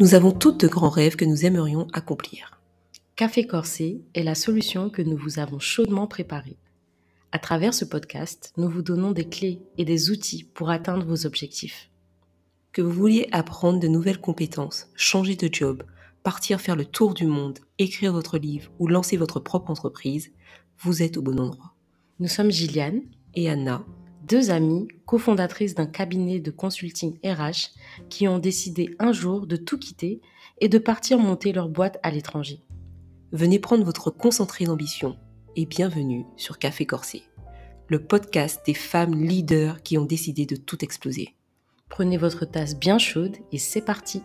Nous avons toutes de grands rêves que nous aimerions accomplir. Café Corsé est la solution que nous vous avons chaudement préparée. À travers ce podcast, nous vous donnons des clés et des outils pour atteindre vos objectifs. Que vous vouliez apprendre de nouvelles compétences, changer de job, partir faire le tour du monde, écrire votre livre ou lancer votre propre entreprise, vous êtes au bon endroit. Nous sommes Gilliane Et Anna, deux amies cofondatrices d'un cabinet de consulting RH qui ont décidé un jour de tout quitter et de partir monter leur boîte à l'étranger. venez prendre votre concentré d'ambition et bienvenue sur Café Corsé, le podcast des femmes leaders qui ont décidé de tout exploser. Prenez votre tasse bien chaude et c'est parti.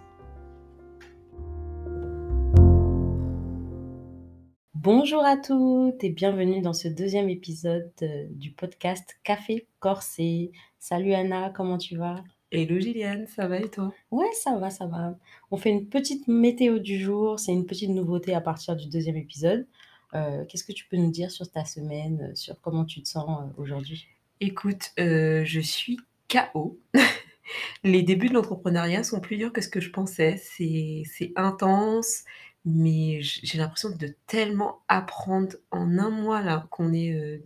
Bonjour à toutes et bienvenue dans ce deuxième épisode euh, du podcast Café Corsé. Salut Anna, comment tu vas? Hello Gilliane, ça va et toi? Ouais, ça va, ça va. On fait une petite météo du jour, c'est une petite nouveauté à partir du deuxième épisode. Euh, Qu'est-ce que tu peux nous dire sur ta semaine, euh, sur comment tu te sens aujourd'hui? Écoute, euh, je suis KO. Les débuts de l'entrepreneuriat sont plus durs que ce que je pensais. C'est intense, mais j'ai l'impression de tellement apprendre en un mois là qu'on est, euh,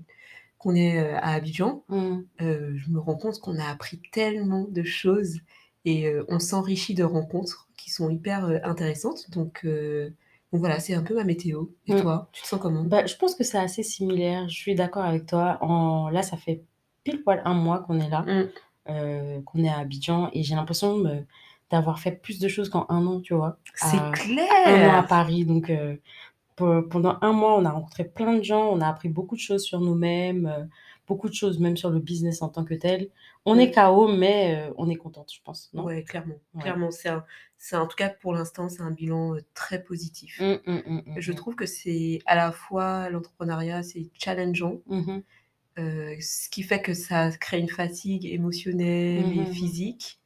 qu'on est euh, à Abidjan. Hmm, Euh, je me rends compte qu'on a appris tellement de choses et on s'enrichit de rencontres qui sont hyper intéressantes. Donc, donc voilà, c'est un peu ma météo. Et Mm. toi, tu te sens comment? Bah, je pense que c'est assez similaire, je suis d'accord avec toi. En... Là, ça fait pile poil un mois qu'on est là, Mm. euh, qu'on est à Abidjan et j'ai l'impression d'avoir fait plus de choses qu'en un an, tu vois. C'est à- un an à clair Paris. Donc, euh, pe- pendant un mois, on a rencontré plein de gens, on a appris beaucoup de choses sur nous-mêmes, euh, beaucoup de choses même sur le business en tant que tel. On Mm. est KO, mais euh, on est contente, je pense, non? Ouais, clairement. Ouais. Clairement, c'est en tout cas pour l'instant, c'est un bilan très positif. Mm, mm, mm, mm, Je mm. trouve que c'est à la fois l'entrepreneuriat, c'est challengeant, euh, ce qui fait que ça crée une fatigue émotionnelle et physique.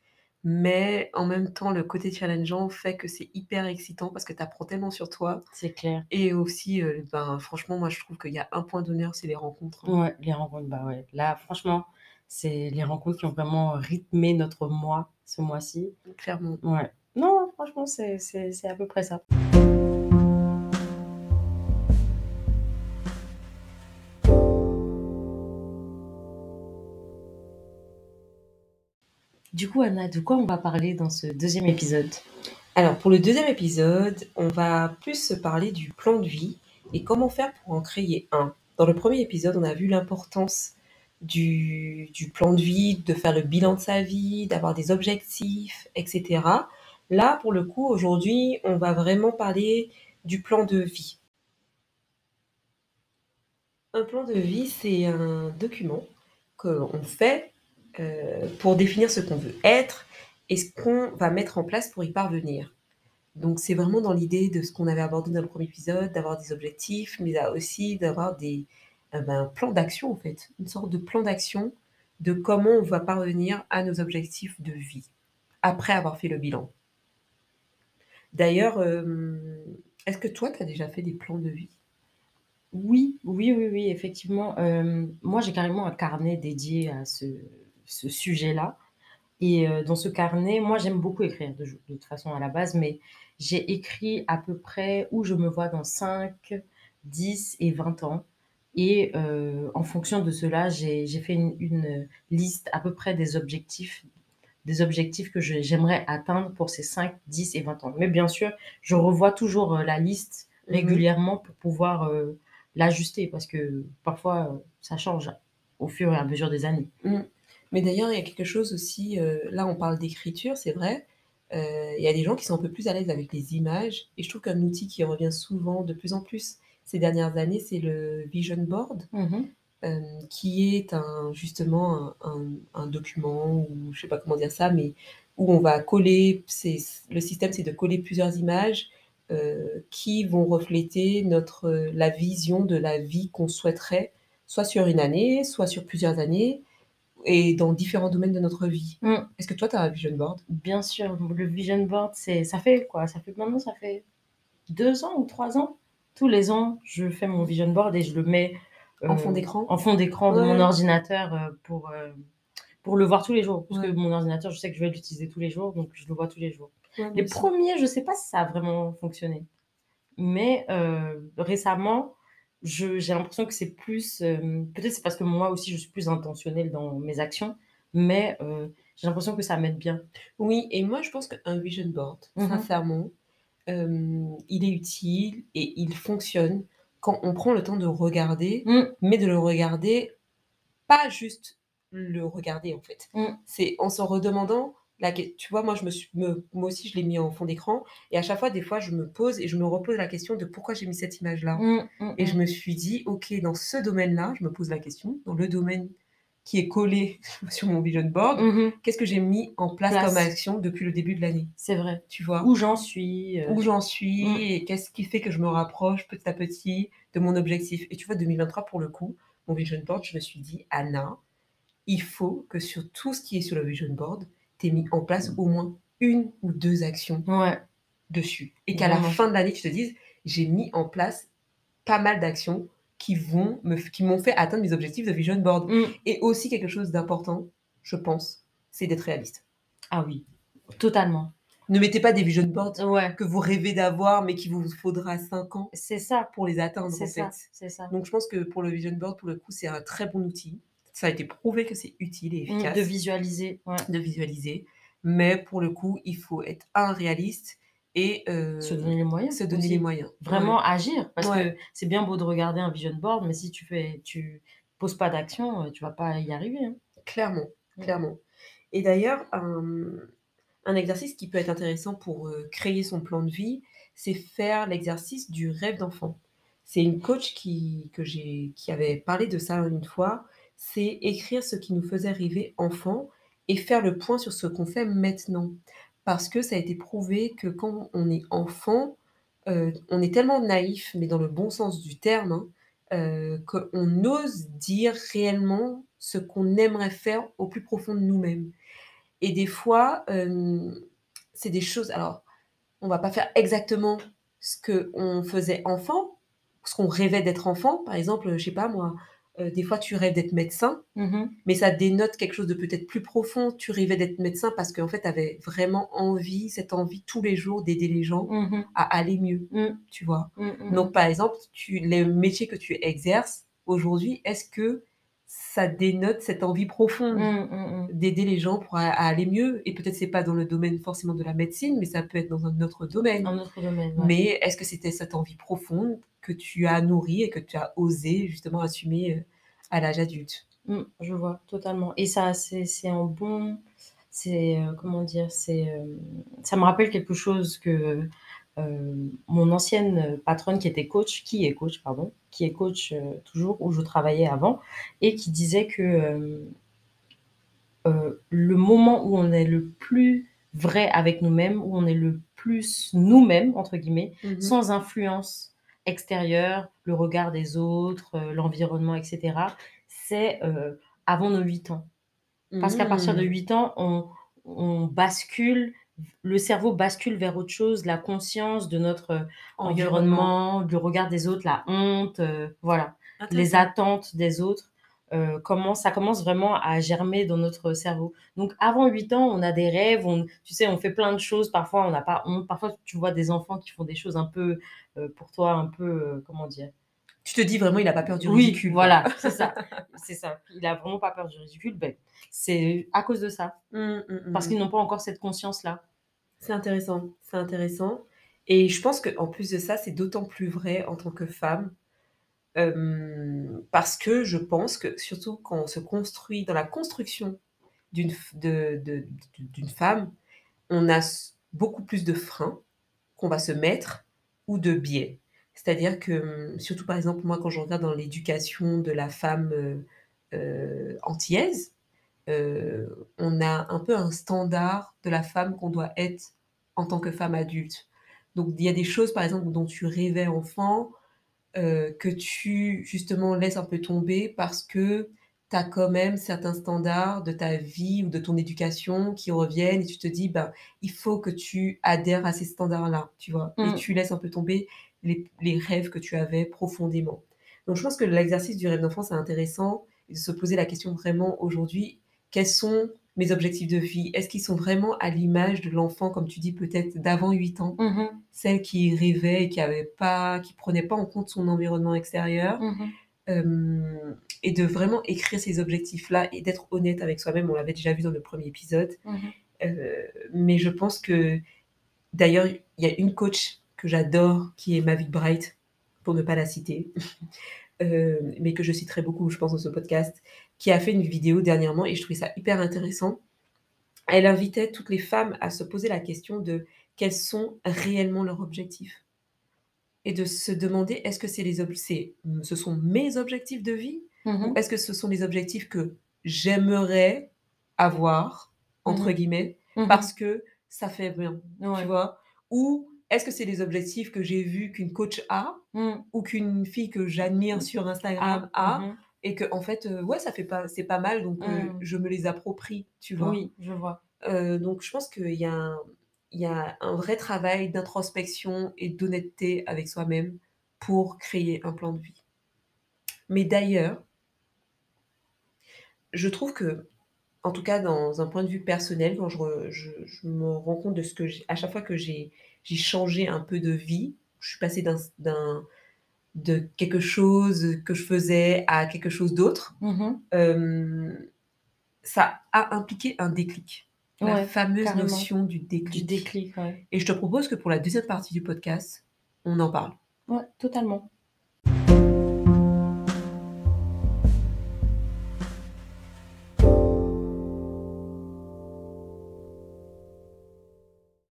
Mais en même temps, le côté challengeant fait que c'est hyper excitant parce que tu apprends tellement sur toi. c'est clair. Et aussi, euh, ben, franchement, moi, je trouve qu'il y a un point d'honneur, c'est les rencontres. hein. Ouais, les rencontres, bah ouais. Là, franchement, c'est les rencontres qui ont vraiment rythmé notre mois, ce mois-ci. Clairement. Ouais. Non, franchement, c'est à peu près ça. Du coup, Anna, de quoi on va parler dans ce deuxième épisode? Alors, pour le deuxième épisode, on va plus se parler du plan de vie et comment faire pour en créer un. Dans le premier épisode, on a vu l'importance du, du plan de vie, de faire le bilan de sa vie, d'avoir des objectifs, etc. Là, pour le coup, aujourd'hui, on va vraiment parler du plan de vie. Un plan de vie, c'est un document qu'on fait euh, pour définir ce qu'on veut être et ce qu'on va mettre en place pour y parvenir. Donc c'est vraiment dans l'idée de ce qu'on avait abordé dans le premier épisode, d'avoir des objectifs, mais aussi d'avoir des euh, ben, un plan d'action en fait, une sorte de plan d'action de comment on va parvenir à nos objectifs de vie après avoir fait le bilan. D'ailleurs, euh, est-ce que toi, tu as déjà fait des plans de vie? Oui, oui, oui, oui, effectivement. Euh, moi, j'ai carrément un carnet dédié à ce, ce sujet-là. Et euh, dans ce carnet, moi, j'aime beaucoup écrire de, de toute façon à la base, mais j'ai écrit à peu près où je me vois dans 5, 10 et 20 ans. Et euh, en fonction de cela, j'ai fait une, une liste à peu près des objectifs, des objectifs que j'aimerais atteindre pour ces 5, 10 et 20 ans. Mais bien sûr, je revois toujours euh, la liste Mhm. régulièrement pour pouvoir euh, l'ajuster parce que parfois, ça change au fur et à mesure des années. Mais d'ailleurs, il y a quelque chose aussi, euh, là on parle d'écriture, c'est vrai, euh, il y a des gens qui sont un peu plus à l'aise avec les images, et je trouve qu'un outil qui revient souvent de plus en plus ces dernières années, c'est le vision board, Mhm. euh, qui est un, justement un, un- un document, ou je sais pas comment dire ça, mais où on va coller, le système c'est de coller plusieurs images qui vont refléter notre, la vision de la vie qu'on souhaiterait, soit sur une année, soit sur plusieurs années, et dans différents domaines de notre vie. Mm. Est-ce que toi, tu as un vision board? Bien sûr, le vision board, c'est, ça fait quoi? Ça fait maintenant, ça fait deux ans ou trois ans. Tous les ans, je fais mon vision board et je le mets En euh, fond d'écran? en fond d'écran de mon ordinateur euh, pour, euh, pour le voir tous les jours. Parce Ouais. que mon ordinateur, je sais que je vais l'utiliser tous les jours, donc je le vois tous les jours. Ouais, Les premiers, je sais pas si ça a vraiment fonctionné. Mais récemment, je j'ai l'impression que c'est plus, hem, peut-être c'est parce que moi aussi je suis plus intentionnelle dans mes actions, mais heu, j'ai l'impression que ça m'aide bien. Oui et moi je pense qu'un vision board, Mmh mh. sincèrement, hem, il est utile et il fonctionne quand on prend le temps de regarder, Mmh. mais de le regarder, pas juste le regarder en fait. Mmh. C'est en se redemandant la tu vois, moi je me suis me moi aussi je l'ai mis en fond d'écran et à chaque fois, des fois, je me pose et je me repose la question de pourquoi j'ai mis cette image-là Mmh. Mmh et je mh. me suis dit: «OK, dans ce domaine-là», je me pose la question, dans le domaine qui est collé sur mon vision board, Mmh qu'est-ce que j'ai mis en place comme action depuis le début de l'année? C'est vrai. Tu vois? Où j'en suis, heu Où j'en mmh. suis et qu'est-ce qui fait que je me rapproche petit à petit de mon objectif? Et tu vois 2023 pour le coup, mon vision board, je me suis dit: «Anna, il faut que sur tout ce qui est sur le vision board, tu aies mis en place au moins 1 ou 2 actions Ouais. dessus et qu'à la fin de l'année, tu te dises: "J'ai mis en place pas mal d'actions qui vont me qui m'ont fait atteindre mes objectifs de vision board" Mmh. et aussi quelque chose d'important, je pense, c'est d'être réaliste. Ah oui, totalement. Ne mettez pas des vision boards Ouais. que vous rêvez d'avoir, mais qu'il vous faudra 5 ans C'est ça. pour les atteindre, C'est en ça, fait. c'est ça. Donc je pense que pour le vision board, pour le coup, c'est un très bon outil. Ça a été prouvé que c'est utile et Mmh, efficace de visualiser, ouais. de visualiser, mais pour le coup, il faut être 1 réaliste et heu, Se donner les moyens se donner les moyens. Vraiment Ouais. agir parce Ouais. que c'est bien beau de regarder un vision board, mais si tu fais tu poses pas d'action, heu, tu vas pas y arriver, hein. Clairement, clairement et d'ailleurs, un un exercice qui peut être intéressant pour, heu, créer son plan de vie, c'est faire l'exercice du rêve d'enfant. C'est une coach qui que j'ai qui avait parlé de ça une fois, c'est écrire ce qui nous faisait rêver enfant et faire le point sur ce qu'on fait maintenant. Parce que ça a été prouvé que quand on est enfant, heu, on est tellement naïf, mais dans le bon sens du terme, hein, heu, qu'on ose dire réellement ce qu'on aimerait faire au plus profond de nous-mêmes et des fois, hem, c'est des choses alors, on va pas faire exactement ce qu'on faisait enfant, ce qu'on rêvait d'être enfant. Par exemple, je sais pas moi, heu, des fois tu rêves d'être médecin, Mmh mh. mais ça dénote quelque chose de peut-être plus profond. Tu rêvais d'être médecin parce qu'en fait, tu avais vraiment envie, cette envie tous les jours d'aider les gens Mmh mh. à aller mieux, Mmh. tu vois? Mmh, mmh Donc par exemple, tu les métiers que tu exerces aujourd'hui, est-ce que ça dénote cette envie profonde Mmh, mmh mh. d'aider les gens pour à aller mieux? Et peut-être c'est pas dans le domaine forcément de la médecine, mais ça peut être dans un autre domaine. Un autre domaine, ouais. Mais est-ce que c'était cette envie profonde que tu as nourrie et que tu as osé justement assumer, heu, à l'âge adulte? Mmh, je vois totalement et ça c'est un bon c'est, heu, comment dire? C'est, hem, ça me rappelle quelque chose que, heu, mon ancienne patronne qui était coach qui est coach, pardon, qui est coach, heu, toujours où je travaillais avant et qui disait que, le moment où on est le plus vrai avec nous-mêmes, où on est le plus «nous-mêmes» entre guillemets, Mmh mh. sans influence extérieure, le regard des autres, l'environnement et cetera, c'est, avant nos 8 ans. Parce qu'à partir de Mmh. 8 ans, on on bascule, le cerveau bascule vers autre chose, la conscience de notre Environnement. environnement, du regard des autres, la honte, heu, voilà. Les attentes des autres, heu, commencent ça commence vraiment à germer dans notre cerveau. Donc avant 8 ans, on a des rêves, on tu sais, on fait plein de choses, parfois on n'a pas honte, parfois tu vois des enfants qui font des choses un peu, pour toi un peu, comment dire? Tu te dis vraiment: «Il a pas peur du Oui, ridicule, quoi». voilà, c'est ça, c'est ça. Il a vraiment pas peur du ridicule, beh, c'est à cause de ça. Mmh, mmh, Parce mmh. qu'ils n'ont pas encore cette conscience-là. C'est intéressant, c'est intéressant et je pense qu'en plus de ça, c'est d'autant plus vrai en tant que femme, hem, parce que je pense que surtout quand on se construit dans la construction d'une femme, on a beaucoup plus de freins qu'on va se mettre ou de biais. C'est-à-dire que, mmh, surtout par exemple, moi quand je regarde dans l'éducation de la femme, heu heu, antillaise, heu, on a un peu un standard de la femme qu'on doit être en tant que femme adulte. Donc il y a des choses par exemple dont tu rêvais enfant, heu, que tu justement laisses un peu tomber parce que tu as quand même certains standards de ta vie ou de ton éducation qui reviennent et tu te dis: «Ben, il faut que tu adhères à ces standards-là», tu vois? Et Mmh. tu laisses un peu tomber les les rêves que tu avais profondément. Donc je pense que l'exercice du rêve d'enfant, c'est intéressant et de se poser la question vraiment aujourd'hui: «Quels sont mes objectifs de vie, est-ce qu'ils sont vraiment à l'image de l'enfant, comme tu dis, peut-être d'avant 8 ans, Mmh celle qui rêvait et qui avait pas, qui prenait pas en compte son environnement extérieur, Mmh euh, et de vraiment écrire ces objectifs-là et d'être honnête avec soi-même. On l'avait déjà vu dans le premier épisode, Mmh Euh, mais je pense que, d'ailleurs, il y a une coach que j'adore qui est Mavic Bright, pour ne pas la citer, euh, mais que je citerai beaucoup, je pense, dans ce podcast, qui a fait une vidéo dernièrement et je trouvais ça hyper intéressant. Elle invitait toutes les femmes à se poser la question de quels sont réellement leurs objectifs et de se demander est-ce que c'est les ob- c'est- ce sont mes objectifs de vie Mmh ou est-ce que ce sont les objectifs que j'aimerais avoir entre Mhm. guillemets Mmh parce que ça fait bien, Ouais. tu vois Ou est-ce que c'est les objectifs que j'ai vus qu'une coach a Mmh. ou qu'une fille que j'admire sur Instagram a Mhm. et que en fait euh, ouais ça fait pas c'est pas mal donc euh, Mm. je me les approprie, tu vois Oui, je vois. Euh, donc je pense qu'il y a un, il y a un vrai travail d'introspection et d'honnêteté avec soi-même pour créer un plan de vie. Mais d'ailleurs, je trouve que en tout cas, dans un point de vue personnel, quand je, re- je, je me rends compte de ce que j'ai, à chaque fois que j'ai, j'ai changé un peu de vie, je suis passée d'un, d'un, de quelque chose que je faisais à quelque chose d'autre, Mhm. euh, ça a impliqué un déclic. La Ouais, fameuse carrément. notion du déclic. Du déclic, ouais. Et je te propose que pour la deuxième partie du podcast, on en parle. Ouais, totalement.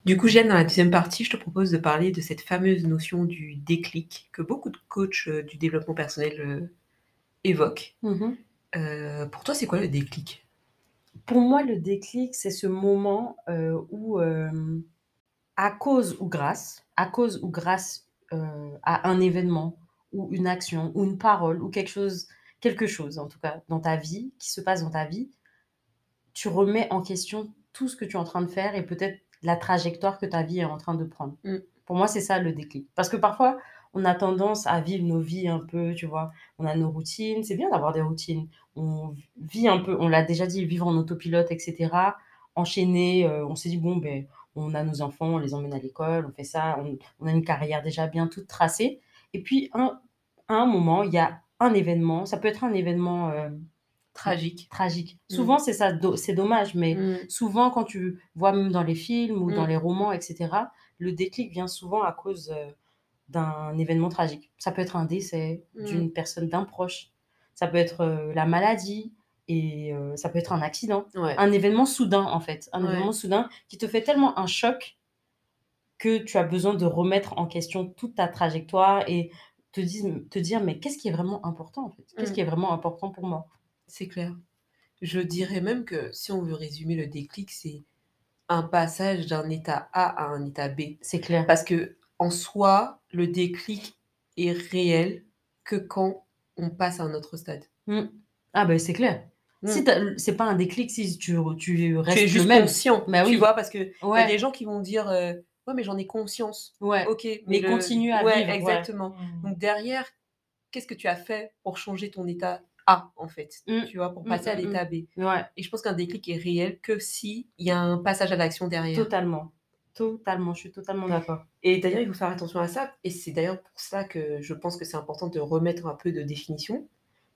Du coup, Jeanne, dans la deuxième partie, je te propose de parler de cette fameuse notion du déclic que beaucoup de coachs euh, du développement personnel euh, évoquent. Mhm. Euh, pour toi, c'est quoi le déclic? Pour moi, le déclic, c'est ce moment où, à cause ou grâce, à cause ou grâce à un événement ou une action ou une parole ou quelque chose, quelque chose en tout cas dans ta vie, qui se passe dans ta vie, tu remets en question tout ce que tu es en train de faire et peut-être la trajectoire que ta vie est en train de prendre. Mm. Pour moi, c'est ça le déclic. Parce que parfois, on a tendance à vivre nos vies un peu, tu vois, on a nos routines, c'est bien d'avoir des routines. On vit un peu, on l'a déjà dit, vivre en autopilote, etc. Enchaîner, euh, on s'est dit, bon, ben, on a nos enfants, on les emmène à l'école, on fait ça, on, on a une carrière déjà bien toute tracée. Et puis, un, à un moment, il y a un événement, ça peut être un événement euh, Tragique. tragique. Mm. Souvent, c'est ça, do- c'est dommage, mais Mm. souvent, quand tu vois même dans les films ou dans Mm. les romans, etc., le déclic vient souvent à cause euh, d'un événement tragique. Ça peut être un décès d'une personne, d'un proche. Ça peut être euh, la maladie et euh, ça peut être un accident. Ouais. Un événement soudain, en fait. Un Ouais. événement soudain qui te fait tellement un choc que tu as besoin de remettre en question toute ta trajectoire et te, dis- te dire, mais qu'est-ce qui est vraiment important, en fait? Qu'est-ce qui est vraiment important pour moi? C'est clair. Je dirais même que si on veut résumer le déclic, c'est un passage d'un état A à un état B. C'est clair. Parce que en soi, le déclic est réel que quand on passe à un autre stade. Mm. Ah ben c'est clair. Mm. Si t'as- c'est pas un déclic si tu, tu tu restes es juste le même. conscient, Bah tu oui. vois, parce que il y a des gens qui vont dire euh, ouais mais j'en ai conscience. ouais. Ok, Mais le- continue à ouais, vivre, exactement. Mm. Donc derrière, qu'est-ce que tu as fait pour changer ton état A en fait, Mm. tu vois, pour Mm, passer à mm, l'état B. Ouais, Et je pense qu'un déclic est réel que si il y a un passage à l'action derrière. totalement. Totalement, je suis totalement d'accord. Et d'ailleurs, il faut faire attention à ça. Et c'est d'ailleurs pour ça que je pense que c'est important de remettre un peu de définition.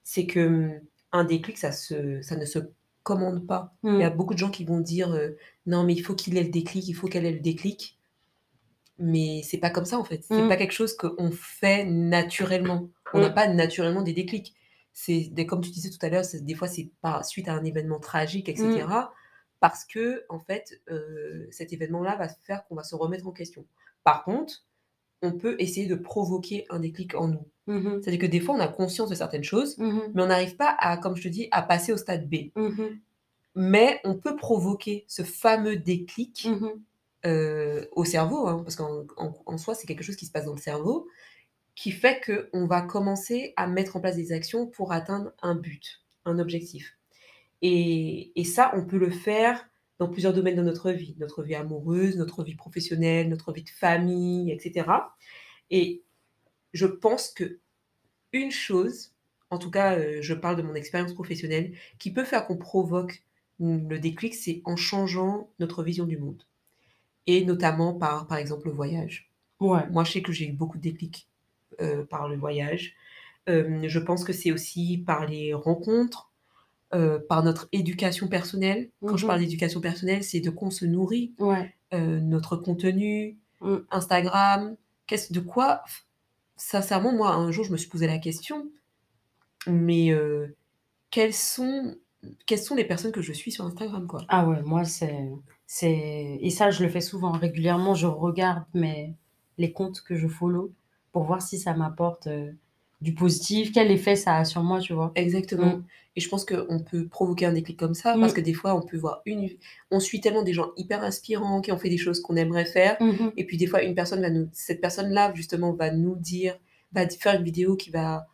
C'est que un déclic, ça, se, ça ne se commande pas. Il y a beaucoup de gens qui vont dire euh, non, mais il faut qu'il ait le déclic, il faut qu'elle ait le déclic. Mais c'est pas comme ça en fait. C'est Mm. pas quelque chose qu'on fait naturellement. On n'a Mm. pas naturellement des déclics. C'est des- comme tu disais tout à l'heure, des fois c'est par suite à un événement tragique, etc. Mm. Parce que en fait, euh, cet événement-là va faire qu'on va se remettre en question. Par contre, on peut essayer de provoquer un déclic en nous. Mhm. C'est-à-dire que des fois, on a conscience de certaines choses, Mhm. mais on n'arrive pas à, comme je te dis, à passer au stade B. Mais on peut provoquer ce fameux déclic euh, au cerveau, hein, parce qu'en en, en soi, c'est quelque chose qui se passe dans le cerveau, qui fait qu'on va commencer à mettre en place des actions pour atteindre un but, un objectif. Et, et ça, on peut le faire dans plusieurs domaines de notre vie, notre vie amoureuse, notre vie professionnelle, notre vie de famille, etc. Et je pense que une chose, en tout cas, euh, je parle de mon expérience professionnelle, qui peut faire qu'on provoque Le déclic, c'est en changeant notre vision du monde. Et notamment par, par exemple, le voyage. Ouais. Moi, je sais que j'ai eu beaucoup de déclics euh, par le voyage. Euh, je pense que c'est aussi par les rencontres, euh, par notre éducation personnelle. Quand je Mhm. parle d'éducation personnelle, c'est de quoi on se nourrit, Ouais. notre contenu, Mm. Instagram, qu'est-ce de quoi Sincèrement, moi, un jour, je me suis posé la question, mais quelles sont quelles sont les personnes que je suis sur Instagram, quoi? Ah ouais, moi, c'est, c'est, et ça, je le fais souvent, régulièrement, je regarde mes, les comptes que je follow pour voir si ça m'apporte euh, du positif, quel effet ça a sur moi, tu vois. Exactement. Mm. Et je pense qu'on peut provoquer un déclic comme ça, Mm. parce que des fois, on peut voir une... On suit tellement des gens hyper inspirants, qui ont fait des choses qu'on aimerait faire, Mhm. et puis des fois, une personne va nous... Cette personne-là, justement, va nous dire, va faire une vidéo qui va...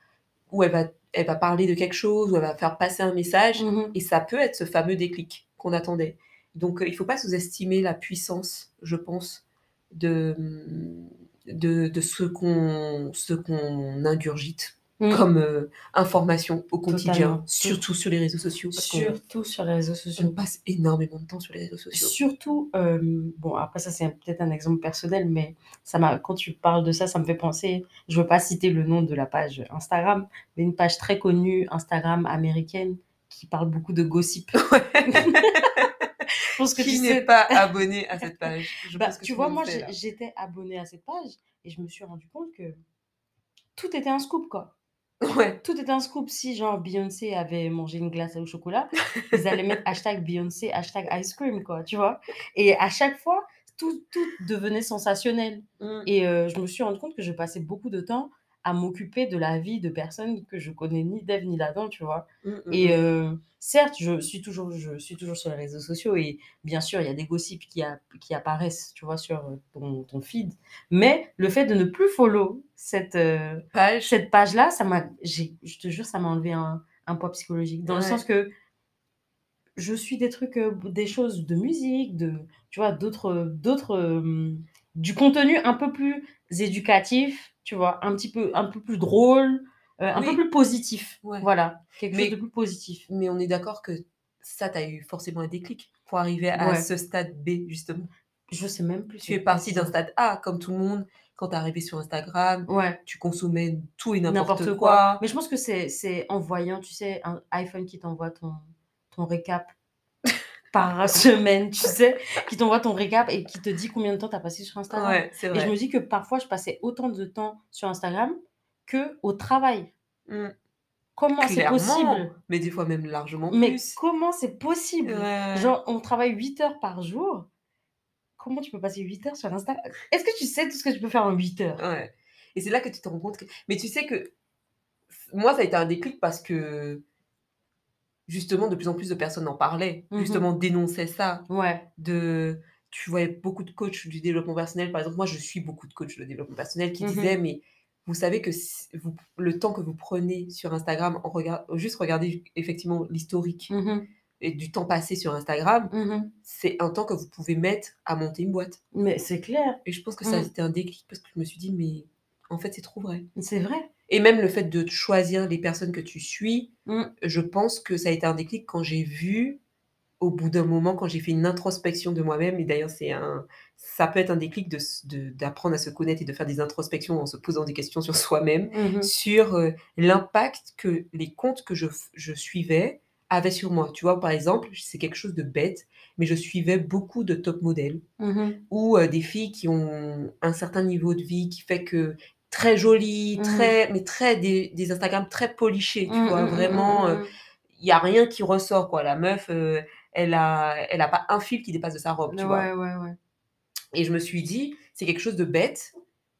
où elle va, elle va parler de quelque chose, où elle va faire passer un message, Mhm. et ça peut être ce fameux déclic qu'on attendait. Donc, euh, il faut pas sous-estimer la puissance, je pense, de, de, de ce qu'on ce qu'on ingurgite Mm. comme euh, information au quotidien, Totalement. surtout sur les réseaux sociaux. Parce Surtout sur les réseaux on sociaux. passe énormément de temps sur les réseaux sociaux. Surtout, euh, bon, après, ça, c'est peut-être un exemple personnel, mais ça m'a, quand tu parles de ça, ça me fait penser, je veux pas citer le nom de la page Instagram, mais une page très connue, Instagram américaine, qui parle beaucoup de gossip. Je pense que Qui tu n'est sais. pas abonné à cette page Je Bah, pense que tu vois, moi, j'étais abonnée à cette page et je me suis rendu compte que tout était un scoop, quoi. Ouais, Tout était un scoop. Si, genre, Beyoncé avait mangé une glace au chocolat, ils allaient mettre hashtag Beyoncé, hashtag ice cream, quoi, tu vois. Et à chaque fois, tout, tout devenait sensationnel. Mm. Et euh, je me suis rendu compte que je passais beaucoup de temps à m'occuper de la vie de personnes que je connais ni d'Ève ni d'Adam, tu vois. Mm, mm, Et mm. euh, certes, je suis, toujours, je suis toujours sur les réseaux sociaux et bien sûr, il y a des gossips qui, a- qui apparaissent, tu vois, sur ton, ton feed. Mais le fait de ne plus follow cette, euh, Page, cette page-là, ça m'a, je te jure, ça m'a enlevé un, un poids psychologique. Dans le sens que je suis des trucs, euh, des choses de musique, de, tu vois, d'autres, d'autres, du contenu un peu plus éducatif, tu vois, un petit peu, un peu plus drôle, euh, un peu plus positif. Ouais. Voilà, quelque Mais- chose de plus positif. mais on est d'accord que ça, tu as eu forcément un déclic pour arriver à Ouais. ce stade B, justement. Je sais même plus. Tu es parti d'un stade A, comme tout le monde. Quand tu es arrivé sur Instagram, Ouais, tu consommais tout et n'importe quoi. quoi. Mais je pense que c'est, c'est en voyant, tu sais, un iPhone qui t'envoie ton, ton récap par semaine, tu sais, qui t'envoie ton récap et qui te dit combien de temps tu as passé sur Instagram. Ouais, Et je me dis que parfois, je passais autant de temps sur Instagram que au travail. Mm. Comment c'est possible mais des fois même largement Mais plus. comment c'est possible? Ouais. Genre, on travaille 8 heures par jour. Comment tu peux passer 8 heures sur Instagram Est-ce que tu sais tout ce que tu peux faire en 8 heures? Ouais. Et c'est là que tu te rends compte que. Mais tu sais que. Moi, ça a été un déclic parce que. Justement, de plus en plus de personnes en parlaient. Mhm. Justement, dénonçaient ça. Ouais. De. Tu voyais beaucoup de coachs du développement personnel. Par exemple, moi, je suis beaucoup de coachs de développement personnel qui Mhm. disaient Mais vous savez que si- vous, le temps que vous prenez sur Instagram, en regard, juste regarder effectivement l'historique Mhm. et du temps passé sur Instagram, c'est un temps que vous pouvez mettre à monter une boîte. Mais c'est clair, Et je pense que ça a été un déclic parce que je me suis dit, mais en fait, c'est trop vrai. c'est vrai. Et même le fait de choisir les personnes que tu suis, Mm. je pense que ça a été un déclic quand j'ai vu, au bout d'un moment, quand j'ai fait une introspection de moi-même, et d'ailleurs, c'est un, ça peut être un déclic de s- de- d'apprendre à se connaître et de faire des introspections en se posant des questions sur soi-même, Mhm. sur euh, l'impact que les comptes que je, suivais avaient sur moi. Tu vois, par exemple, c'est quelque chose de bête, mais je suivais beaucoup de top modèles Mhm. ou euh, des filles qui ont un certain niveau de vie qui fait que très jolies, Mhm. très, mais très des, des Instagram très polichés, tu Mm, vois, mm, mm, vraiment, euh, il y a rien qui ressort, quoi. La meuf, euh, elle a, elle a pas un fil qui dépasse de sa robe, tu vois. Ouais, ouais, ouais. Et je me suis dit, c'est quelque chose de bête,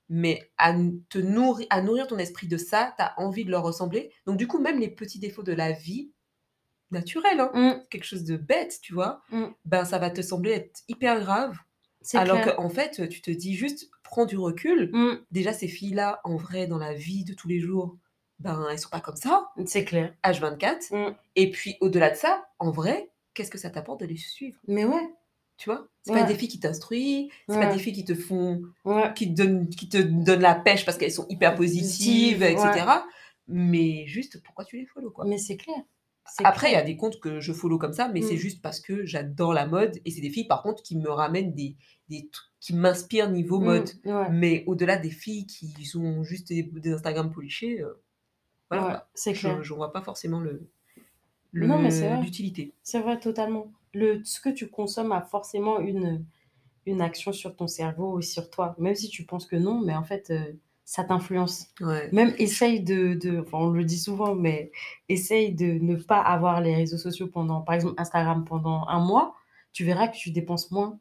mais à te nourrir, à nourrir ton esprit de ça, tu as envie de leur ressembler. Donc du coup, même les petits défauts de la vie naturelle, hein, Mm, quelque chose de bête, tu vois, Mm. ben ça va te sembler être hyper grave. Alors qu'en fait, tu te dis juste, prends du recul. Mm, Déjà, ces filles-là, en vrai, dans la vie de tous les jours, ben, elles sont pas comme ça, c'est clair. H24. Mm. Et puis, au-delà de ça, en vrai, qu'est-ce que ça t'apporte de les suivre? Mais ouais. Tu vois? C'est Ouais. pas des filles qui t'instruisent, c'est pas des filles qui te font, Ouais. qui te donnent, qui te donnent la pêche parce qu'elles sont hyper positives, Positives, etc. Mais juste, pourquoi tu les follow, quoi? Mais c'est clair. C'est Après, il y a des comptes que je follow comme ça, mais c'est Mmh. juste parce que j'adore la mode et c'est des filles, par contre, qui me ramènent des des trucs qui m'inspirent niveau Mmh, mode. ouais. Mais au-delà des filles qui ont juste des des Instagram polichés, heu, voilà Ouais, c'est clair. Je j'en vois pas forcément le Non, mais c'est le vrai. l'utilité. C'est vrai, totalement. Le ce que tu consommes a forcément une, une action sur ton cerveau et sur toi. Même si tu penses que non, mais en fait, heu, ça t'influence. Ouais. Même essaye de de enfin, on le dit souvent, mais essaye de ne pas avoir les réseaux sociaux pendant par exemple, Instagram pendant 1 mois, tu verras que tu dépenses moins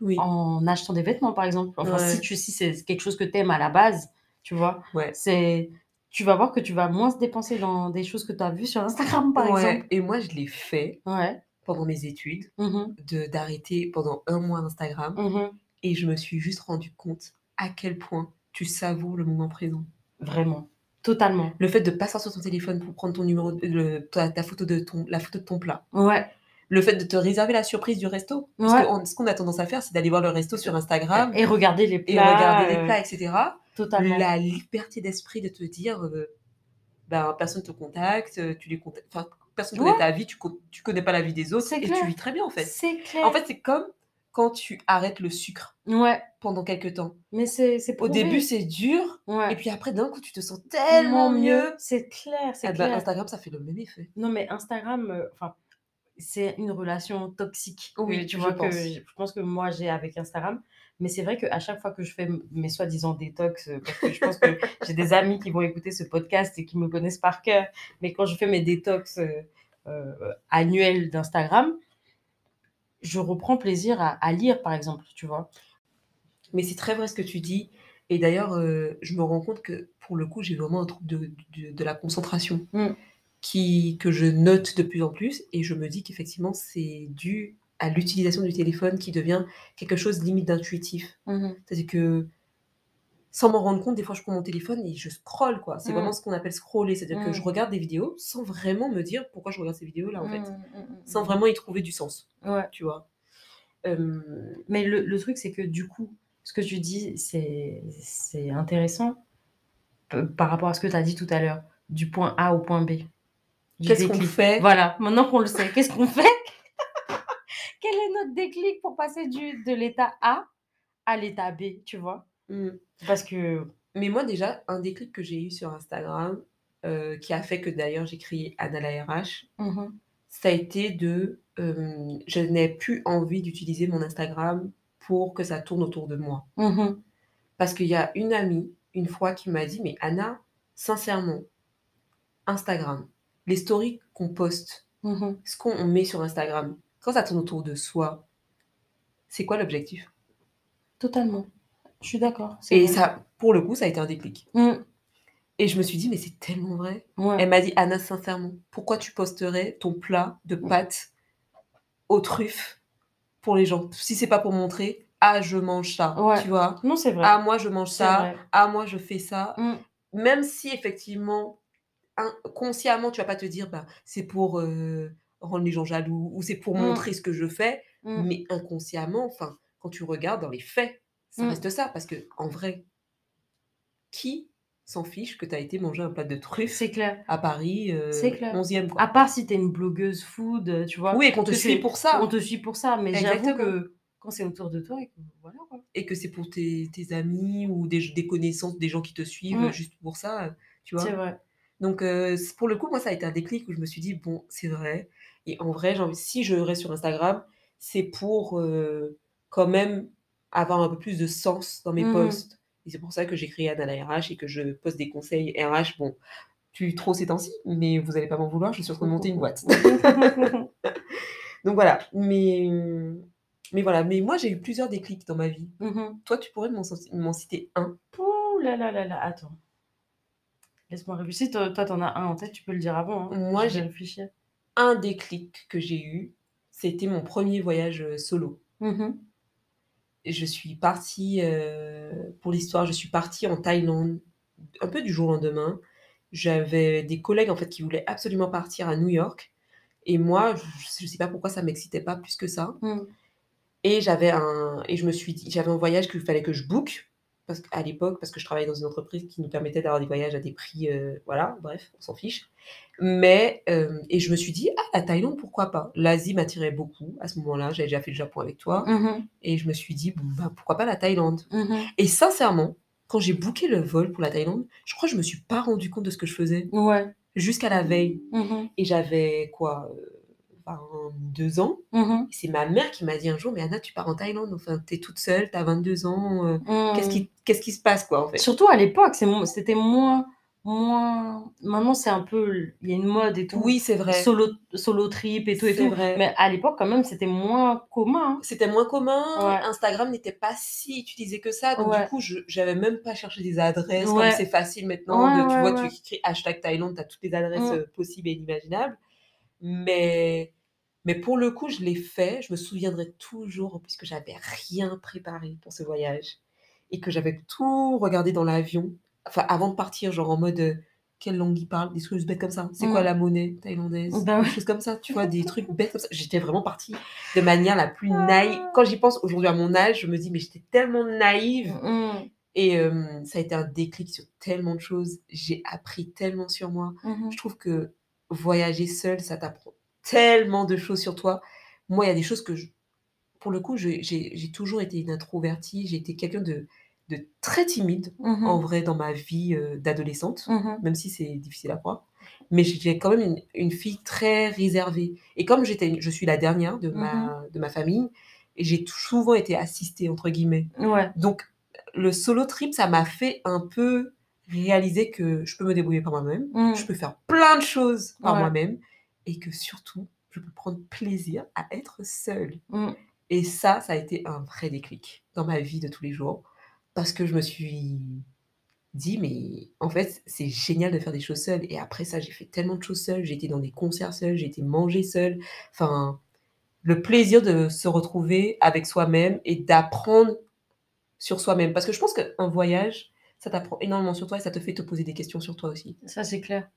Oui. en achetant des vêtements, par exemple. Enfin, si tu si c'est quelque chose que tu aimes à la base, tu vois? Ouais. C'est tu vas voir que tu vas moins se dépenser dans des choses que tu as vues sur Instagram, par Ouais exemple. et moi, je l'ai fait Ouais. pendant mes études, Mmh d'arrêter pendant 1 mois Instagram Mmh mh. et je me suis juste rendu compte à quel point tu savoures le moment présent. Vraiment, totalement. Le fait de pas sortir ton téléphone pour prendre ton numéro le ta ta photo de ton la photo de ton plat. Ouais. Le fait de te réserver la surprise du resto. Parce Ouais. qu'on ce qu'on a tendance à faire, c'est d'aller voir le resto sur Instagram Et regarder les et plats, regarder les plats et cetera. totalement. La liberté d'esprit de te dire, heu, ben, personne te contacte, heu, tu les conta enfin, personne connaît Ouais. ta vie, tu tu connais pas la vie des autres et tu vis très bien, en fait. C'est clair. En fait, c'est comme quand tu arrêtes le sucre Ouais, pendant quelque temps. mais c'est Au début, c'est dur Ouais. et puis après, d'un coup, tu te sens tellement mieux. C'est clair, c'est Eh ben, clair. Instagram, ça fait le même effet. Non, mais Instagram, enfin, c'est une relation toxique, Oui, heu, tu je vois? Que pense. je pense que moi j'ai avec Instagram. Mais c'est vrai qu'à chaque fois que je fais mes soi-disant détox, heu, parce que je pense que j'ai des amis qui vont écouter ce podcast et qui me connaissent par cœur, mais quand je fais mes détox, heu, annuels d'Instagram, je reprends plaisir à à lire, par exemple, tu vois? Mais c'est très vrai ce que tu dis et d'ailleurs, heu, je me rends compte que, pour le coup, j'ai vraiment un trouble de de de la concentration Mmh. qui que je note de plus en plus et je me dis qu'effectivement, c'est dû à l'utilisation du téléphone qui devient quelque chose limite d'intuitif. Mmh mh. C'est-à-dire que, sans m'en rendre compte, des fois, je prends mon téléphone et je scrolle, quoi. C'est Mmh. vraiment ce qu'on appelle scroller, c'est-à-dire que je Mmh. regarde des vidéos sans vraiment me dire: «Pourquoi je regarde ces vidéos-là, en fait?» Mmh, mmh, sans vraiment y trouver du sens, Ouais. tu vois? Mais le le truc, c'est que du coup, ce que tu dis, c'est c'est intéressant p par rapport à ce que tu as dit tout à l'heure, du point A au point B. Qu'est-ce qu'on fait? Voilà, maintenant qu'on le sait, qu'est-ce qu'on fait? Quel est notre déclic pour passer du de l'état A à l'état B, tu vois? Mmh. Parce que Mais moi, déjà, un déclic que j'ai eu sur Instagram, heu, qui a fait que d'ailleurs j'ai créé Anna la RH, mmh mh. ça a été de, je n'ai plus envie d'utiliser mon Instagram pour que ça tourne autour de moi. Mmh mh. Parce qu'il y a une amie, une fois, qui m'a dit: «Mais Anna, sincèrement, Instagram, les stories qu'on poste, ce qu'on met sur Instagram, quand ça tourne autour de soi, c'est quoi l'objectif?» Totalement. Je suis d'accord, et vrai. ça, pour le coup, ça a été un déclic Mmh. et je me suis dit: «Mais c'est tellement vrai». Ouais. Elle m'a dit: «Anna, sincèrement, pourquoi tu posterais ton plat de Mmh. pâtes aux truffes pour les gens? Si c'est pas pour montrer: "Ah, je mange ça", Ouais. tu vois? Non, c'est vrai. "Ah, moi, je mange ça. vrai. Ah, moi, je fais ça". Mmh. Même si effectivement, inconsciemment, tu vas pas te dire: «Bah, c'est pour, heu, rendre les gens jaloux ou c'est pour montrer ce que je fais», mais inconsciemment, enfin, quand tu regardes dans les faits, ça Mmh. reste ça. Parce qu'en vrai, qui s'en fiche que tu as été manger un plat de truffes C'est clair. à Paris, heu, C'est clair. 11e, quoi? À part si tu es une blogueuse food, heu, tu vois? Oui et qu'on te que suit c'est pour ça on te suit pour ça, mais j'avoue que quand c'est autour de toi et que voilà, quoi. et que c'est pour tes tes amis ou des des connaissances, des gens qui te suivent, Mmh. juste pour ça, tu C'est vois? vrai. Donc heu, c pour le coup, moi, ça a été un déclic où je me suis dit: «Bon, c'est vrai» et en vrai, si je reste sur Instagram, c'est pour, heu, quand même avoir un peu plus de sens dans mes Mmh mh. posts et c'est pour ça que j'ai créé Anna la RH et que je poste des conseils RH. Bon, plus trop ces temps-ci, mais vous allez pas m'en vouloir, je suis en train de monter une boîte. Donc voilà, mais mais voilà, mais moi, j'ai eu plusieurs déclics dans ma vie. Mmh mh. Toi, tu pourrais m'en citer un? Ouh là là là là, attends. Laisse-moi réfléchir. Toi toi, tu en as un en tête, tu peux le dire avant, hein. Moi, j'ai réfléchir. un déclic que j'ai eu, c'était mon 1er voyage, heu, solo. Mmh mh. Je suis partie, heu, pour l'histoire, je suis partie en Thaïlande, un peu du jour au lendemain. J'avais des collègues, en fait, qui voulaient absolument partir à New York et moi, je je sais pas pourquoi ça m'excitait pas plus que ça Mmh. et j'avais un et je me suis dit j'avais un voyage qu'il fallait que je book parce qu'à l'époque, parce que je travaillais dans une entreprise qui nous permettait d'avoir des voyages à des prix, heu, voilà, bref, on s'en fiche. Mais, hem et je me suis dit: «Ah, la Thaïlande, pourquoi pas?» L'Asie m'attirait beaucoup à ce moment-là, j'avais déjà fait le Japon avec toi Mmh et je me suis dit: «Bon, bah, pourquoi pas la Thaïlande?» Mmh et sincèrement, quand j'ai booké le vol pour la Thaïlande, je crois que je me suis pas rendu compte de ce que je faisais Ouais. jusqu'à la veille Mmh et j'avais quoi, heu, 22 ans Mmh c'est ma mère qui m'a dit un jour: «Mais Anna, tu pars en Thaïlande, enfin, tu es toute seule, tu as 22 ans, heu, qu'est-ce Mmh. qui qu'est-ce qui se passe, quoi, en fait?» Surtout à l'époque, c'est c'était moins moins maintenant, c'est un peu il y a une mode et tout, Oui, c'est vrai. solo solo trip et tout et C'est tout. vrai. Mais à l'époque, quand même, c'était moins commun, hein. C'était moins commun, Ouais. Instagram n'était pas si utilisé que ça, donc Ouais. du coup, je j'avais même pas cherché des adresses comme c'est facile maintenant de tu vois, tu écris hashtag Thaïlande, tu as toutes les adresses, Mmh. heu, possibles et inimaginables. Mais mais pour le coup, je l'ai fait, je me souviendrai toujours puisque j'avais rien préparé pour ce voyage et que j'avais tout regardé dans l'avion, enfin avant de partir, genre en mode, heu: «Quelle langue ils parlent?» Des trucs bêtes comme ça. «C'est quoi la monnaie thaïlandaise?» Bah, Des choses comme ça, tu vois? Des trucs bêtes comme ça. J'étais vraiment partie de manière la plus naïve. Ah. Quand j'y pense aujourd'hui à mon âge, je me dis: «Mais j'étais tellement naïve» Mmh. et hem, ça a été un déclic sur tellement de choses. J'ai appris tellement sur moi. Mmh Je trouve que voyager seul, ça t'apprend tellement de choses sur toi. Moi, il y a des choses que je pour le coup, j'ai toujours été une introvertie, j'ai été quelqu'un de de très timide, Mmh en vrai, dans ma vie, heu, d'adolescente, Mmh même si c'est difficile à croire. Mais j'étais quand même une une fille très réservée et comme j'étais je suis la dernière de ma de ma famille et j'ai souvent été «assistée» entre guillemets. Ouais. Donc le solo trip, ça m'a fait un peu réaliser que je peux me débrouiller par moi-même, Mmh. je peux faire plein de choses par Ouais. moi-même et que surtout, je peux prendre plaisir à être seule Mmh. et ça, ça a été un vrai déclic dans ma vie de tous les jours parce que je me suis dit: «Mais en fait, c'est génial de faire des choses seule» et après ça, j'ai fait tellement de choses seule, j'ai été dans des concerts seule, j'ai été manger seule, enfin, le plaisir de se retrouver avec soi-même et d'apprendre sur soi-même. Parce que je pense qu'un voyage, ça t'apprend énormément sur toi et ça te fait te poser des questions sur toi aussi. Ça, c'est clair.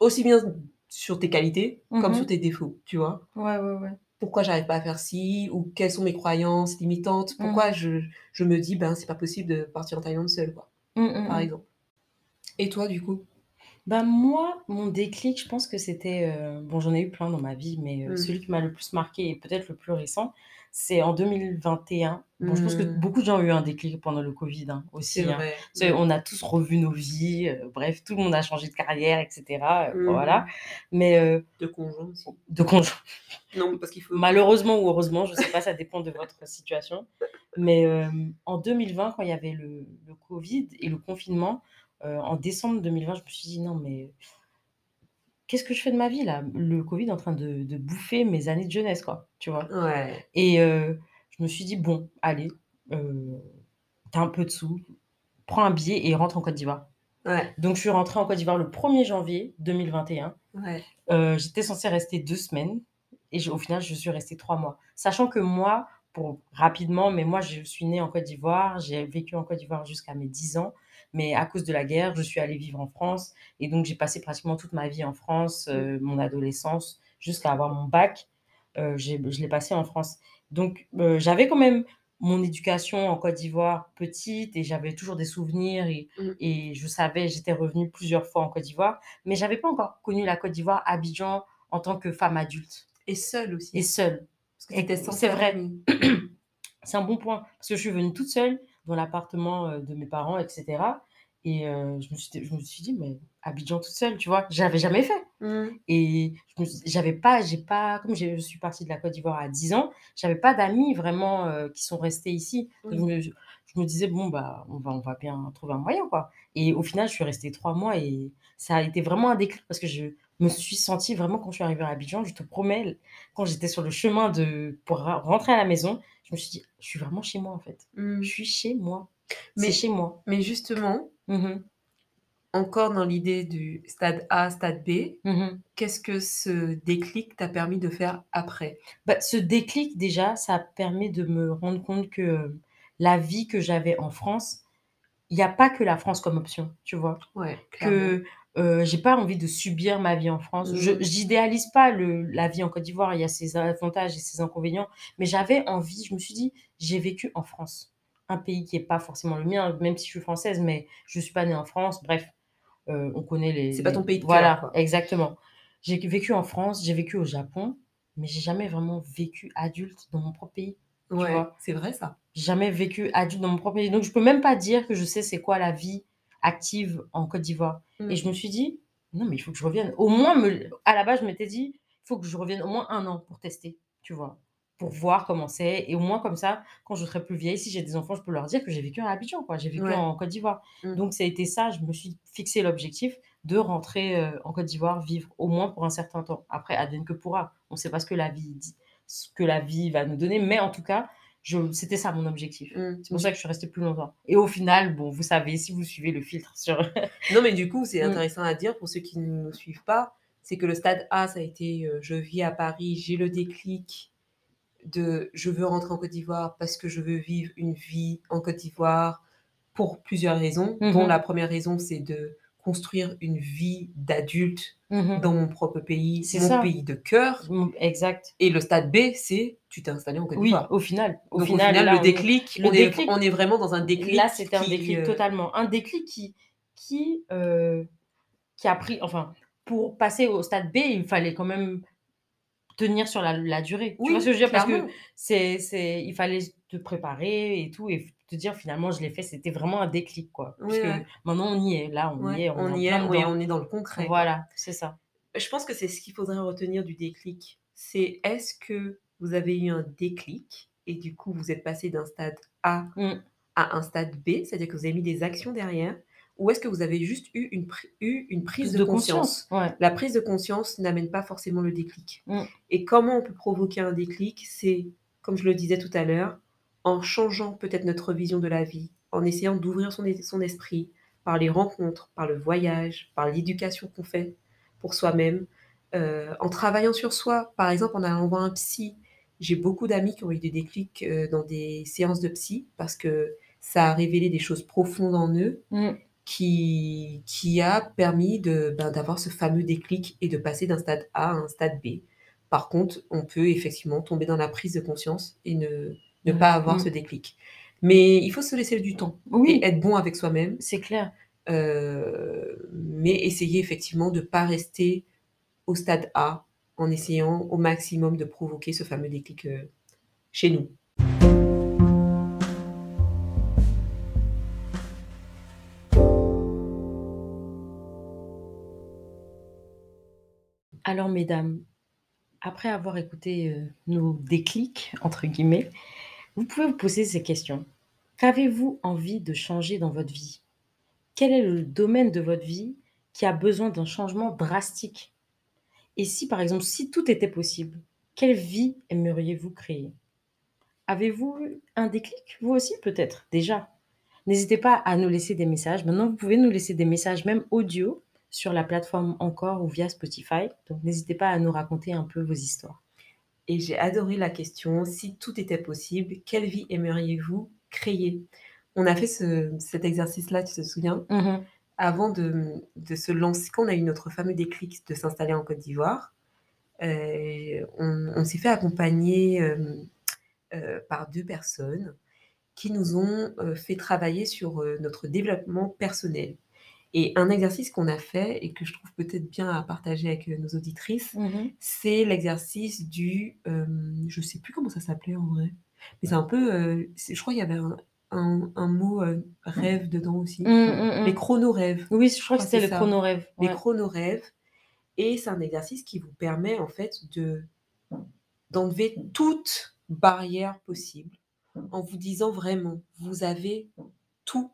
Aussi bien sur tes qualités comme Mmh sur tes défauts, tu vois? Ouais, ouais, ouais. Pourquoi j'arrive pas à faire ci ou quelles sont mes croyances limitantes? Pourquoi je je me dis: «Ben, c'est pas possible de partir en Thaïlande seule», quoi, Mmh, mmh par mh. exemple. Et toi, du coup? Bah, moi, mon déclic, je pense que c'était, heu, bon, j'en ai eu plein dans ma vie, mais heu, Mmh. celui qui m'a le plus marqué et peut-être le plus récent, c'est en 2021. Bon, je pense que Mmh. beaucoup de gens ont eu un déclic pendant le covid, hein, C'est aussi, hein. vrai. Mmh. on a tous revu nos vies, heu, bref, tout le monde a changé de carrière et cetera, heu, Mmh voilà. mh. Mais heu De conjoint aussi. de conjoint. Non, parce qu'il faut Malheureusement ou heureusement, je sais pas, ça dépend de votre situation. Mais hem, en 2020, quand il y avait le le covid et le confinement, heu, en décembre 2020, je me suis dit: «Non mais qu'est-ce que je fais de ma vie là?» Le covid est en train de de bouffer mes années de jeunesse, quoi, tu vois? Ouais. Et heu, je me suis dit: «Bon, allez, heu, tu as un peu de sous, prends un billet et rentre en Côte d'Ivoire». Ouais. Donc je suis rentrée en Côte d'Ivoire le 1er janvier 2021. Ouais. Heu, j'étais censée rester 2 semaines et je au final, je suis restée 3 mois. Sachant que moi, pour rapidement, mais moi, je suis née en Côte d'Ivoire, j'ai vécu en Côte d'Ivoire jusqu'à mes 10 ans, mais à cause de la guerre, je suis allée vivre en France et donc j'ai passé pratiquement toute ma vie en France, Mmh. heu, mon adolescence jusqu'à avoir mon bac, j'ai je l'ai passé en France. Donc heu, j'avais quand même mon éducation en Côte d'Ivoire petite et j'avais toujours des souvenirs et Mmh. et je savais j'étais revenue plusieurs fois en Côte d'Ivoire, mais j'avais pas encore connu la Côte d'Ivoire, Abidjan, en tant que femme adulte Et seule aussi. et seule. C'est vrai. C'est un bon point parce que je suis venue toute seule dans l'appartement, de mes parents et cetera et heu, je me suis je me suis dit: «Mais Abidjan toute seule», tu vois? J'avais jamais fait Mmh. et j'avais pas j'ai pas comme je suis partie de la Côte d'Ivoire à 10 ans, j'avais pas d'amis vraiment, heu, qui sont restés ici. Donc je me je je me disais: «Bon, bah, on va on va bien trouver un moyen, quoi» et au final, je suis restée 3 mois et ça a été vraiment un déclic parce que je me suis sentie vraiment quand je suis arrivée à Abidjan, je te promets, quand j'étais sur le chemin de pour rentrer à la maison, je me suis dit: «Je suis vraiment chez moi, en fait. Mmh. Je suis chez moi. Mais C'est chez moi». mais justement Mmh mh. encore dans l'idée du stade A, stade B, Mmh mh. qu'est-ce que ce déclic t'a permis de faire après? Bah, ce déclic déjà, ça permet de me rendre compte que, heu, la vie que j'avais en France, il y a pas que la France comme option, tu vois? Ouais. Que, heu, j'ai pas envie de subir ma vie en France. Je Mmh. j'idéalise pas le la vie en Côte d'Ivoire, il y a ses avantages et ses inconvénients, mais j'avais envie je me suis dit: «J'ai vécu en France. Un pays qui est pas forcément le mien, même si je suis française, mais je suis pas née en France. Bref, heu, on connaît les C'est pas ton pays de voilà, exactement. J'ai vécu en France, j'ai vécu au Japon, mais j'ai jamais vraiment vécu adulte dans mon propre pays, Ouais, c'est vrai ça. Jamais vécu adulte dans mon propre pays, donc je peux même pas dire que je sais c'est quoi la vie active en Côte d'Ivoire Mmh. et je me suis dit: «Non, mais il faut que je revienne». Au moins me à la base, je m'étais dit: «Il faut que je revienne au moins 1 an pour tester», tu vois? Pour voir comment c'est et au moins comme ça, quand je serai plus vieille, si j'ai des enfants, je peux leur dire que j'ai vécu à Abidjan, quoi, j'ai vécu Ouais. en Côte d'Ivoire. Mmh. Donc ça a été ça, je me suis fixé l'objectif de rentrer, heu, en Côte d'Ivoire vivre au moins pour un certain temps. Après advienne que pourra. On sait pas ce que la vie dit ce que la vie va nous donner, mais en tout cas, c'était ça mon objectif. Mmh, C'est pour mmh. ça que je suis restée plus longtemps et au final, bon, vous savez, si vous suivez le filtre sur Non, mais du coup, c'est Mmh. intéressant à dire pour ceux qui ne nous suivent pas, c'est que le stade A, ça a été, heu, je vis à Paris, j'ai le déclic de je veux rentrer en Côte d'Ivoire parce que je veux vivre une vie en Côte d'Ivoire pour plusieurs raisons, Mmh dont mh. la première raison, c'est de construire une vie d'adulte Mmh mh. dans mon propre pays, C'est mon ça. pays de cœur Mmh, exact. et le stade B, c'est tu t'es installé en Côte Oui, d'Ivoire. au final au Donc au final, final, là, le déclic, le on est déclic on est vraiment dans un déclic là, c'était un qui, déclic heu totalement. Un déclic qui qui, heu, qui a pris enfin, pour passer au stade B, il fallait quand même tenir sur la la durée. Tu vois Oui, ce que je veux dire? Parce que clairement. c'est c'est il fallait te préparer et tout et te dire finalement je l'ai fait, c'était vraiment un déclic, quoi. Ouais. maintenant on y est, là, on y Ouais, est, on est on y est, ouais, on est dans le concret. Voilà, c'est ça. Je pense que c'est ce qu'il faudrait retenir du déclic. C'est est-ce que vous avez eu un déclic et du coup, vous êtes passé d'un stade A Mmh. à un stade B, c'est-à-dire que vous avez mis des actions derrière? Ou est-ce que vous avez juste eu une pri eu une prise de de conscience? conscience, ouais. La prise de conscience n'amène pas forcément le déclic. Mmh. Et comment on peut provoquer un déclic? C'est, comme je le disais tout à l'heure, en changeant peut-être notre vision de la vie, en essayant d'ouvrir son es son esprit par les rencontres, par le voyage, par l'éducation qu'on fait pour soi-même, heu, en travaillant sur soi. Par exemple, en allant voir un psy. J'ai beaucoup d'amis qui ont eu des déclics, heu, dans des séances de psy parce que ça a révélé des choses profondes en eux Mmh. Qui qui a permis ben, d'avoir ce fameux déclic et de passer d'un stade A à un stade B. Par contre, on peut effectivement tomber dans la prise de conscience et ne ne Mmh, pas avoir mmh. ce déclic. Mais il faut se laisser du temps Oui. et être bon avec soi-même, C'est clair. heu, mais essayer effectivement de pas rester au stade A, en essayant au maximum de provoquer ce fameux déclic, heu, chez nous. Alors mesdames, après avoir écouté, heu, nos «déclics» entre guillemets, vous pouvez vous poser ces questions. Qu'avez-vous envie de changer dans votre vie? Quel est le domaine de votre vie qui a besoin d'un changement drastique? Et si, par exemple, si tout était possible, quelle vie aimeriez-vous créer? Avez-vous un déclic, vous aussi, peut-être, déjà? N'hésitez pas à nous laisser des messages. Maintenant, vous pouvez nous laisser des messages, même audio, sur la plateforme Anchor ou via Spotify. Donc n'hésitez pas à nous raconter un peu vos histoires. Et j'ai adoré la question: «Si tout était possible, quelle vie aimeriez-vous créer?» On a fait ce cet exercice-là, tu te souviens? Mmh mh. Avant de, de se lancer quand on a eu notre fameux déclic de s'installer en Côte d'Ivoire, heu, on on s'est fait accompagner, hem, heu, par 2 personnes qui nous ont, fait travailler sur, notre développement personnel. Et un exercice qu'on a fait et que je trouve peut-être bien à partager avec, heu, nos auditrices, Mmh mh. c'est l'exercice du, hem, je sais plus comment ça s'appelait en vrai, mais c'est un peu, c'est je crois il y avait un un un mot, heu, rêve dedans aussi. Mmh, mmh Les chrono-rêves. Oui, je crois que c'était ça. chrono-rêves, Les chrono-rêves et c'est un exercice qui vous permet en fait de d'enlever toute barrière possible en vous disant vraiment: «Vous avez tout»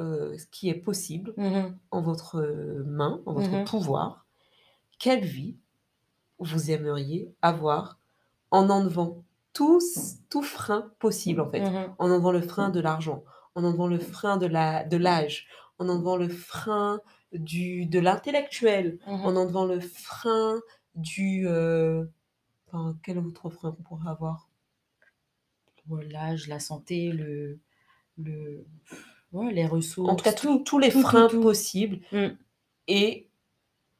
«heu, ce qui est possible Mmh mh. en votre, heu, main, en votre mh. pouvoir. Quelle vie vous aimeriez avoir en enlevant tout frein possible en fait? mh. En enlevant le frein de l'argent, en enlevant le frein de la de l'âge, en enlevant le frein du de l'intellectuel, en enlevant le frein du, enfin quel autre frein qu'on pourrait avoir? L'âge, la santé, le le ouais, les En tout cas, ressources, tous tout, tous les tout, freins tout. possibles Mmh. et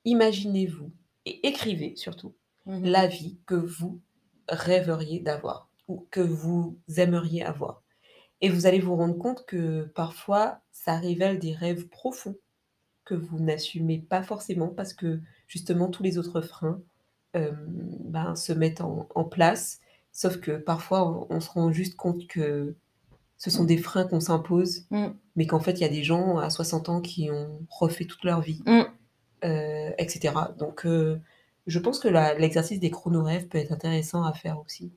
imaginez-vous et écrivez surtout Mmh mh. la vie que vous rêveriez d'avoir. ou que vous aimeriez avoir. Et vous allez vous rendre compte que parfois, ça révèle des rêves profonds que vous n'assumez pas forcément parce que justement tous les autres freins euh, ben, se mettent en, en place. Sauf que parfois, on, on se rend juste compte que ce sont des freins qu'on s'impose, Mm. mais qu'en fait, il y a des gens à 60 ans qui ont refait toute leur vie, Mm. euh, etc. Donc, euh, je pense que l'exercice des chronorêves peut être intéressant à faire aussi.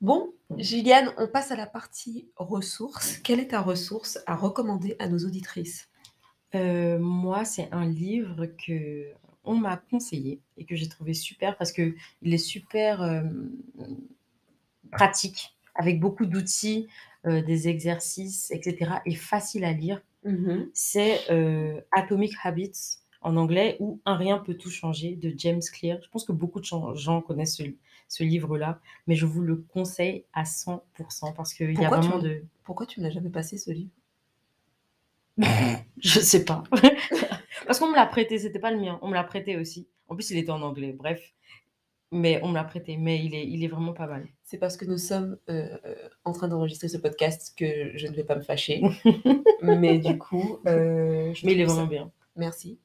Bon, Gilliane, on passe à la partie ressources. Quelle est ta ressource à recommander à nos auditrices? Euh, moi, c'est un livre que on m'a conseillé et que j'ai trouvé super parce que il est super euh, pratique, avec beaucoup d'outils, euh, des exercices, etc. et facile à lire. C'est euh, Atomic Habits en anglais ou Un rien peut tout changer de James Clear. Je pense que beaucoup de gens- gens connaissent ce, ce livre-là, mais je vous le conseille à 100% parce qu'il y a Pourquoi tu vraiment me- de... Pourquoi tu ne l'as jamais passé ce livre? Je sais pas. Parce qu'on me l'a prêté, c'était pas le mien. On me l'a prêté aussi. En plus, il était en anglais, bref. Mais on me l'a prêté. Mais il est, il est vraiment pas mal. C'est parce que nous sommes euh, euh, en train d'enregistrer ce podcast que je ne vais pas me fâcher. Mais du coup, euh, je Mais il est ça- vraiment bien. Merci.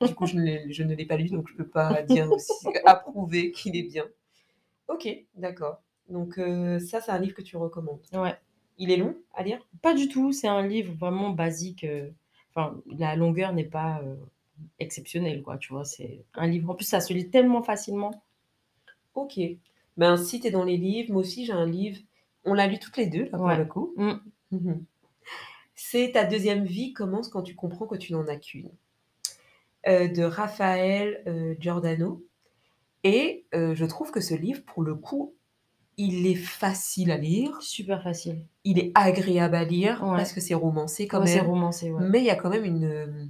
Du coup, je ne l'ai- je ne l'ai pas lu, donc je ne peux pas dire aussi approuver qu'il est bien. Ok, d'accord. Donc euh, ça, c'est un livre que tu recommandes. Ouais. Il est long à lire? Pas du tout. C'est un livre vraiment basique. euh, Enfin, la longueur n'est pas euh, exceptionnelle, quoi. Tu vois, c'est un livre. En plus, ça se lit tellement facilement. Ok. Ben, si tu es dans les livres, moi aussi j'ai un livre. On l'a lu toutes les deux, là, pour Ouais. le coup. Mm. Mhm. C'est Ta deuxième vie commence quand tu comprends que tu n'en as qu'une. Euh, de Raphaël euh, Giordano. Et euh, je trouve que ce livre, pour le coup, il est facile à lire, Super facile. Il est agréable à lire Ouais. parce que c'est romancé quand Ouais, c'est même. romancé, ouais. Mais il y a quand même une, euh,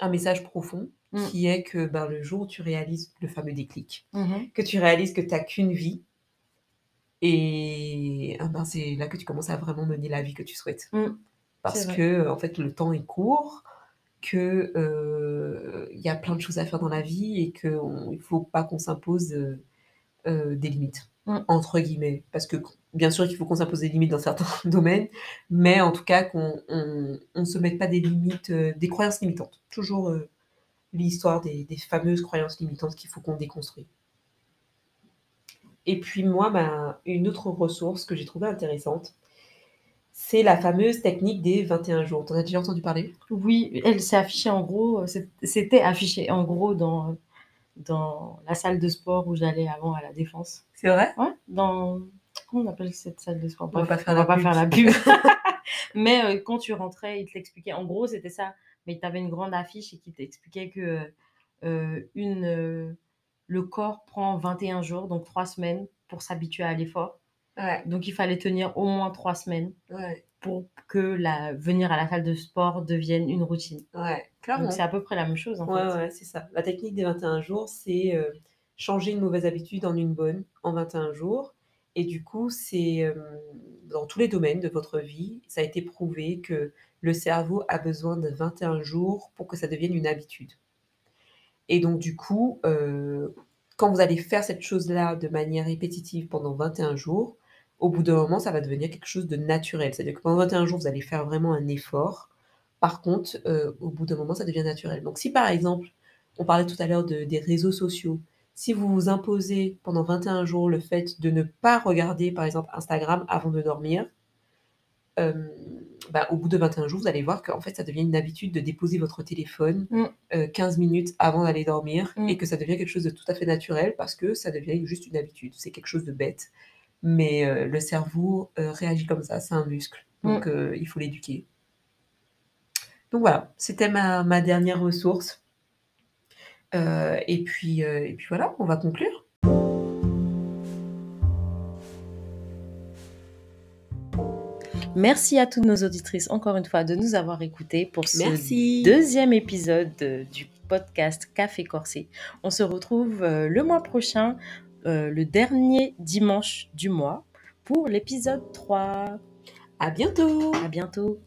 un message profond Mm. qui est que ben, le jour où tu réalises le fameux déclic, Mhm. que tu réalises que tu n'as qu'une vie, et ah ben, c'est là que tu commences à vraiment mener la vie que tu souhaites. Mm. Parce que en fait, le temps est court, que euh, y a plein de choses à faire dans la vie et qu'il ne faut pas qu'on s'impose euh, euh, des limites. Entre guillemets. Parce que bien sûr qu'il faut qu'on s'impose des limites dans certains domaines, mais en tout cas qu'on ne se mette pas des limites, euh, des croyances limitantes. Toujours euh, l'histoire des, des fameuses croyances limitantes qu'il faut qu'on déconstruise. Et puis moi, ben, une autre ressource que j'ai trouvée intéressante, c'est la fameuse technique des 21 jours. T'en as déjà entendu parler? Oui, elle s'est affichée en gros, euh, c'était affiché en gros dans, dans la salle de sport où j'allais avant à la Défense. C'est vrai? Ouais, dans... Comment on appelle cette salle de sport? On va pas faire on la va pas pub. faire la pub. Mais euh, quand tu rentrais, il te l'expliquait. En gros, c'était ça. Mais tu avais une grande affiche et qui t'expliquait que euh, une, euh, le corps prend 21 jours, donc 3 semaines, pour s'habituer à l'effort. Ouais, Donc il fallait tenir au moins 3 semaines ouais, pour que la, venir à la salle de sport devienne une routine. ouais, clairement. Donc c'est à peu près la même chose en Ouais, fait. ouais, c'est ça. La technique des 21 jours, c'est euh, changer une mauvaise habitude en une bonne en 21 jours. Et du coup, c'est euh, dans tous les domaines de votre vie, ça a été prouvé que le cerveau a besoin de 21 jours pour que ça devienne une habitude. Et donc, du coup, euh, quand vous allez faire cette chose-là de manière répétitive pendant 21 jours, au bout d'un moment, ça va devenir quelque chose de naturel. C'est-à-dire que pendant 21 jours, vous allez faire vraiment un effort. Par contre, euh, au bout d'un moment, ça devient naturel. Donc, si par exemple, on parlait tout à l'heure de- des réseaux sociaux, si vous vous imposez pendant 21 jours le fait de ne pas regarder, par exemple, Instagram avant de dormir, euh, bah, au bout de 21 jours, vous allez voir qu'en fait, ça devient une habitude de déposer votre téléphone Mm. euh, 15 minutes avant d'aller dormir Mm. et que ça devient quelque chose de tout à fait naturel parce que ça devient juste une habitude. C'est quelque chose de bête. Mais euh, le cerveau réagit comme ça, c'est un muscle. Donc euh, il faut l'éduquer. Donc voilà, c'était ma, ma dernière ressource. Euh, et, puis, euh, et puis voilà, on va conclure. Merci à toutes nos auditrices encore une fois de nous avoir écoutés pour ce Merci. deuxième épisode du podcast Café Corsé. On se retrouve euh, le mois prochain, le dernier dimanche du mois, pour l'épisode 3. À bientôt À bientôt.